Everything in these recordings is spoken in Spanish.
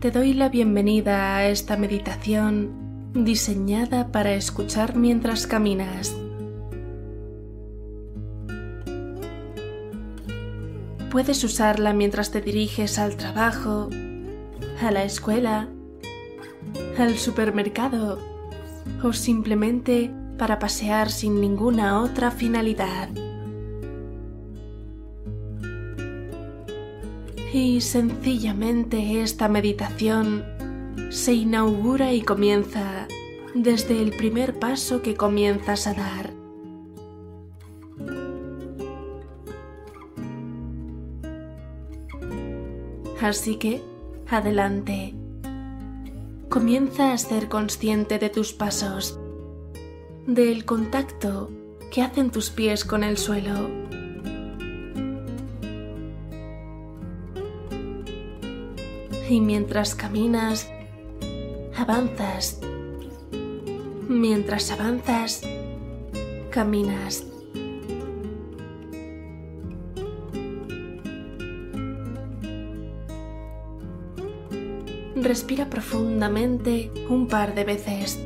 Te doy la bienvenida a esta meditación diseñada para escuchar mientras caminas. Puedes usarla mientras te diriges al trabajo, a la escuela, al supermercado o simplemente para pasear sin ninguna otra finalidad. Y sencillamente esta meditación se inaugura y comienza desde el primer paso que comienzas a dar. Así que, adelante. Comienza a ser consciente de tus pasos, del contacto que hacen tus pies con el suelo. Y mientras caminas, avanzas. Mientras avanzas, caminas. Respira profundamente un par de veces.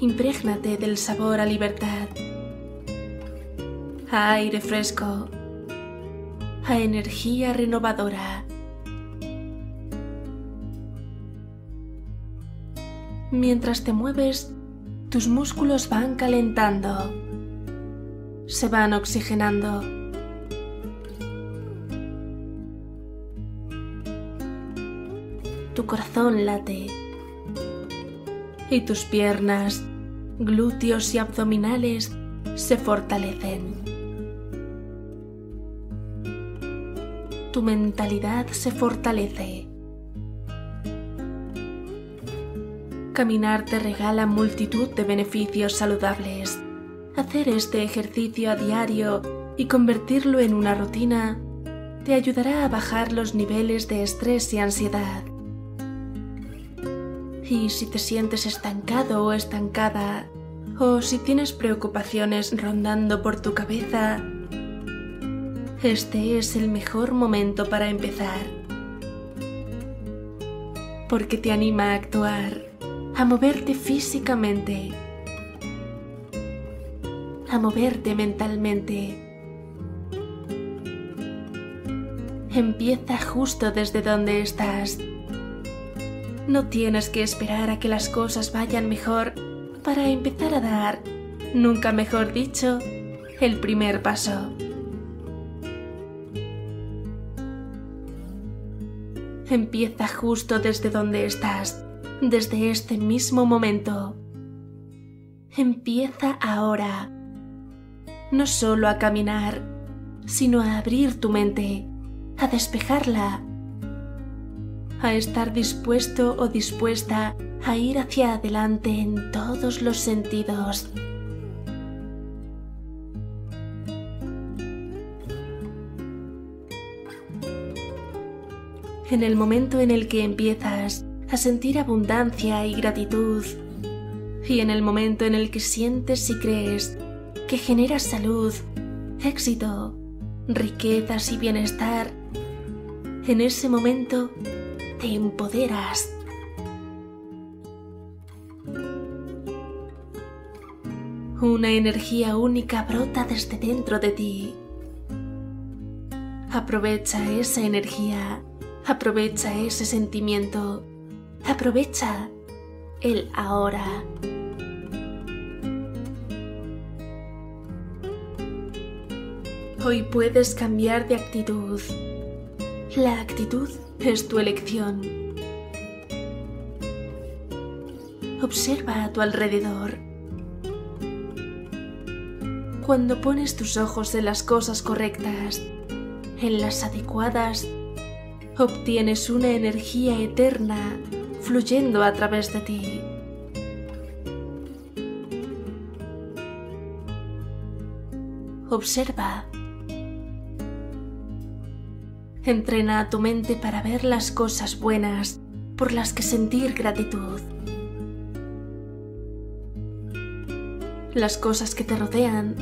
Imprégnate del sabor a libertad, a aire fresco, a energía renovadora. Mientras te mueves, tus músculos van calentando, se van oxigenando. Tu corazón late y tus piernas, glúteos y abdominales se fortalecen. Tu mentalidad se fortalece. Caminar te regala multitud de beneficios saludables. Hacer este ejercicio a diario y convertirlo en una rutina te ayudará a bajar los niveles de estrés y ansiedad. Y si te sientes estancado o estancada, o si tienes preocupaciones rondando por tu cabeza, este es el mejor momento para empezar. Porque te anima a actuar a moverte físicamente, a moverte mentalmente. Empieza justo desde donde estás. No tienes que esperar a que las cosas vayan mejor para empezar a dar, nunca mejor dicho, el primer paso. Empieza justo desde donde estás desde este mismo momento. Empieza ahora, no solo a caminar, sino a abrir tu mente, a despejarla, a estar dispuesto o dispuesta a ir hacia adelante en todos los sentidos. En el momento en el que empiezas a sentir abundancia y gratitud. Y en el momento en el que sientes y crees que generas salud, éxito, riquezas y bienestar, en ese momento te empoderas. Una energía única brota desde dentro de ti. Aprovecha esa energía, aprovecha ese sentimiento Aprovecha el ahora. Hoy puedes cambiar de actitud. La actitud es tu elección. Observa a tu alrededor. Cuando pones tus ojos en las cosas correctas, en las adecuadas, obtienes una energía eterna fluyendo a través de ti. Observa. Entrena a tu mente para ver las cosas buenas por las que sentir gratitud. Las cosas que te rodean,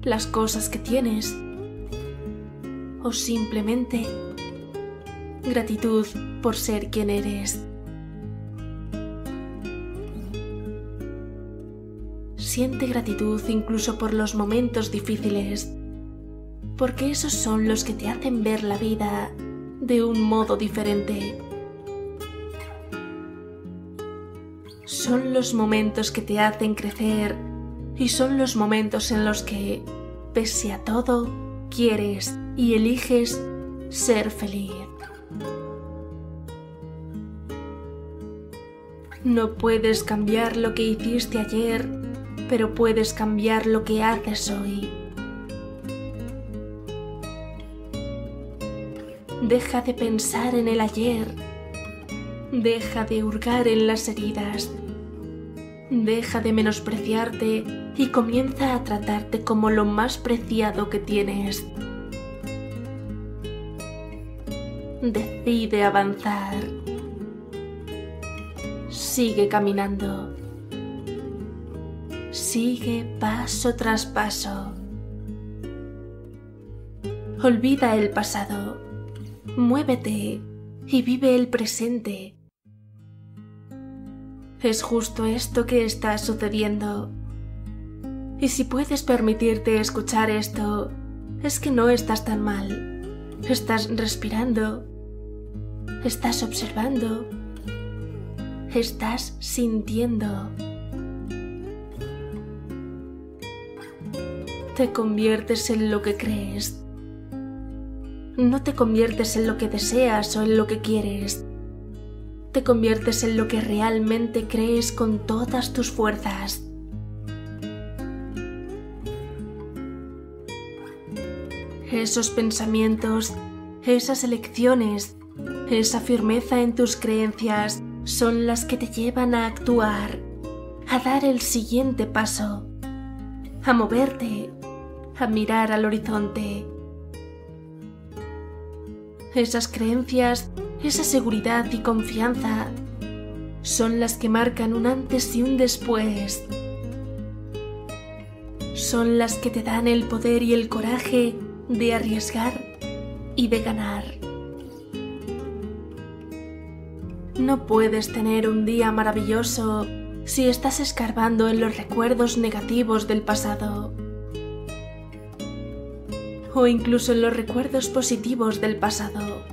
las cosas que tienes o simplemente gratitud por ser quien eres. Siente gratitud incluso por los momentos difíciles, porque esos son los que te hacen ver la vida de un modo diferente. Son los momentos que te hacen crecer y son los momentos en los que, pese a todo, quieres y eliges ser feliz. No puedes cambiar lo que hiciste ayer, pero puedes cambiar lo que haces hoy. Deja de pensar en el ayer. Deja de hurgar en las heridas. Deja de menospreciarte y comienza a tratarte como lo más preciado que tienes. Decide avanzar. Sigue caminando. Sigue paso tras paso. Olvida el pasado. Muévete y vive el presente. Es justo esto que está sucediendo. Y si puedes permitirte escuchar esto, es que no estás tan mal. Estás respirando. Estás observando. Estás sintiendo. Te conviertes en lo que crees. No te conviertes en lo que deseas o en lo que quieres. Te conviertes en lo que realmente crees con todas tus fuerzas. esos pensamientos, esas elecciones, esa firmeza en tus creencias son las que te llevan a actuar, a dar el siguiente paso, a moverte, a mirar al horizonte. Esas creencias, esa seguridad y confianza son las que marcan un antes y un después. Son las que te dan el poder y el coraje de arriesgar y de ganar. No puedes tener un día maravilloso si estás escarbando en los recuerdos negativos del pasado o incluso en los recuerdos positivos del pasado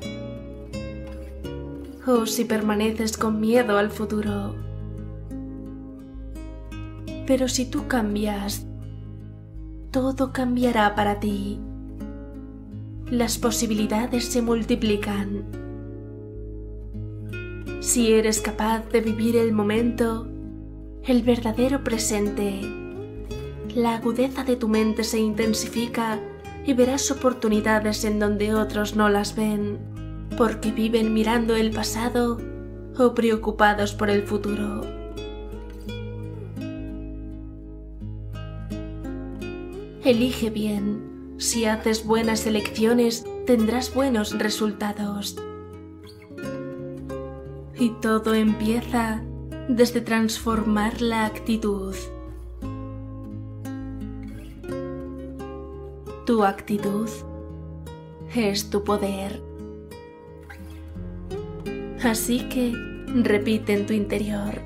o si permaneces con miedo al futuro. Pero si tú cambias, todo cambiará para ti las posibilidades se multiplican. Si eres capaz de vivir el momento, el verdadero presente, la agudeza de tu mente se intensifica y verás oportunidades en donde otros no las ven, porque viven mirando el pasado o preocupados por el futuro. Elige bien si haces buenas elecciones, tendrás buenos resultados. Y todo empieza desde transformar la actitud. Tu actitud es tu poder. Así que repite en tu interior.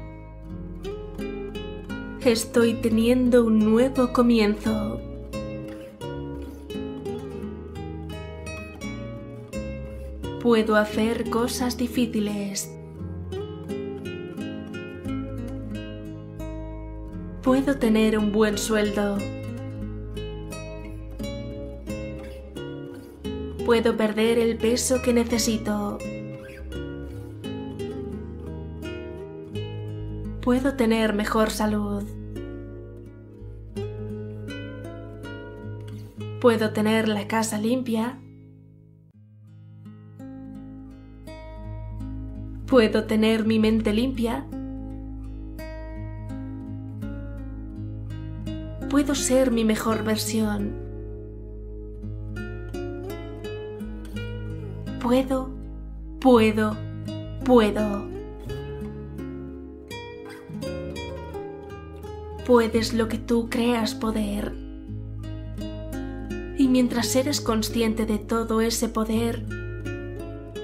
Estoy teniendo un nuevo comienzo. Puedo hacer cosas difíciles. Puedo tener un buen sueldo. Puedo perder el peso que necesito. Puedo tener mejor salud. Puedo tener la casa limpia Puedo tener mi mente limpia. Puedo ser mi mejor versión. Puedo, puedo, puedo. Puedes lo que tú creas poder. Y mientras eres consciente de todo ese poder,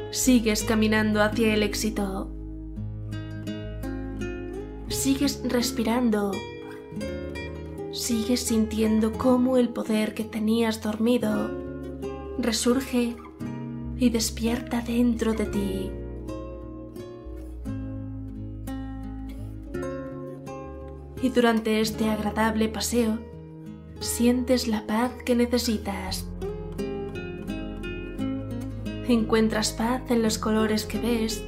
sigues caminando hacia el éxito. Sigues respirando. Sigues sintiendo cómo el poder que tenías dormido resurge y despierta dentro de ti. Y durante este agradable paseo, sientes la paz que necesitas. Encuentras paz en los colores que ves.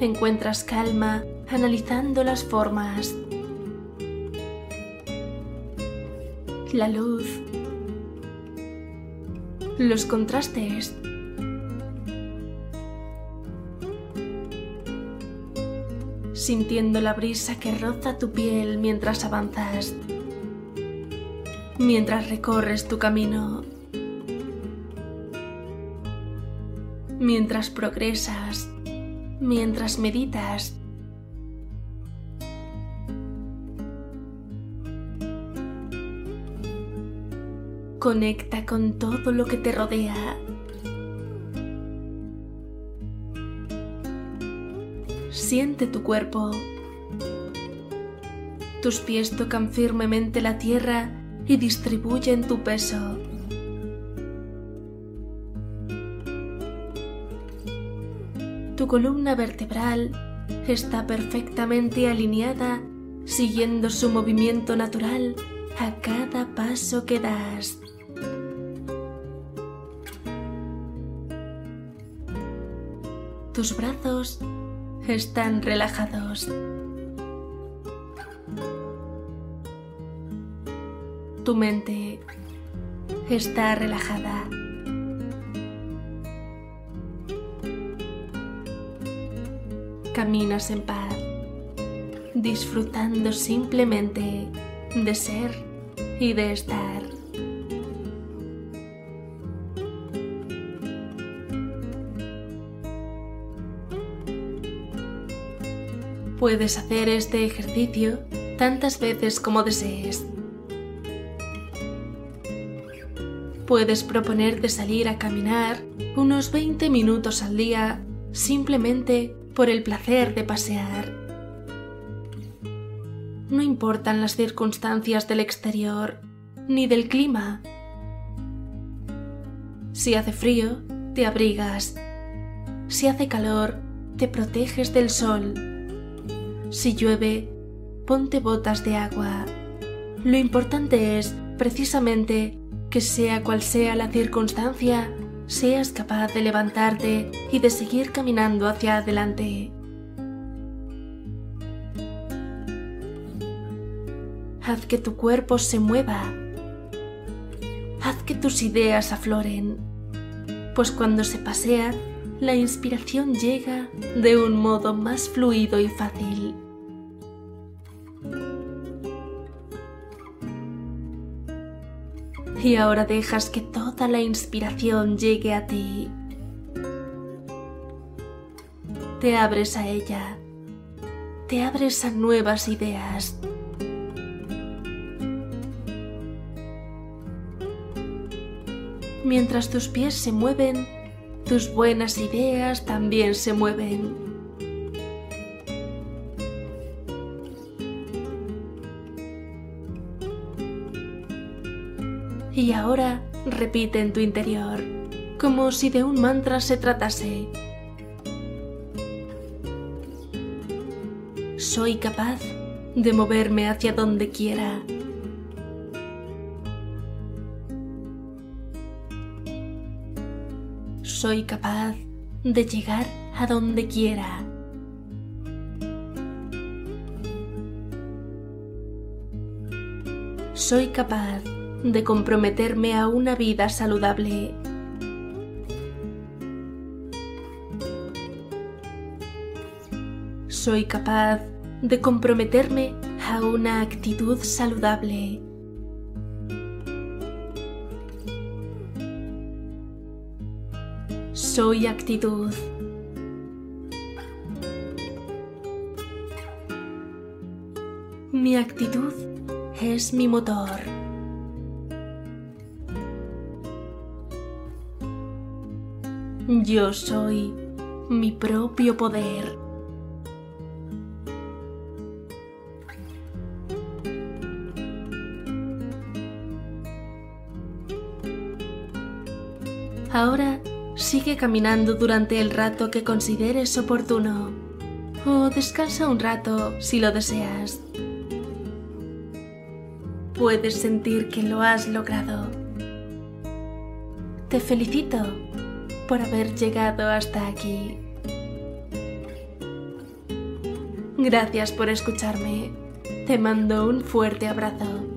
Encuentras calma analizando las formas. La luz. Los contrastes. Sintiendo la brisa que roza tu piel mientras avanzas mientras recorres tu camino, mientras progresas, mientras meditas. Conecta con todo lo que te rodea. Siente tu cuerpo. Tus pies tocan firmemente la tierra y distribuyen tu peso. Tu columna vertebral está perfectamente alineada siguiendo su movimiento natural a cada paso que das. Tus brazos están relajados. Tu mente está relajada. Caminas en paz, disfrutando simplemente de ser y de estar. Puedes hacer este ejercicio tantas veces como desees. Puedes proponerte salir a caminar unos 20 minutos al día simplemente por el placer de pasear. No importan las circunstancias del exterior ni del clima. Si hace frío, te abrigas. Si hace calor, te proteges del sol. Si llueve, ponte botas de agua. Lo importante es, precisamente, que sea cual sea la circunstancia, seas capaz de levantarte y de seguir caminando hacia adelante. Haz que tu cuerpo se mueva. Haz que tus ideas afloren, pues cuando se pasea, la inspiración llega de un modo más fluido y fácil. y ahora dejas que toda la inspiración llegue a ti. Te abres a ella, te abres a nuevas ideas. Mientras tus pies se mueven, tus buenas ideas también se mueven. Y ahora repite en tu interior, como si de un mantra se tratase. Soy capaz de moverme hacia donde quiera. Soy capaz de llegar a donde quiera. Soy capaz de comprometerme a una vida saludable. Soy capaz de comprometerme a una actitud saludable. Soy actitud. Mi actitud es mi motor. Yo soy mi propio poder. Ahora sigue caminando durante el rato que consideres oportuno o descansa un rato si lo deseas. Puedes sentir que lo has logrado. Te felicito por haber llegado hasta aquí. Gracias por escucharme. Te mando un fuerte abrazo.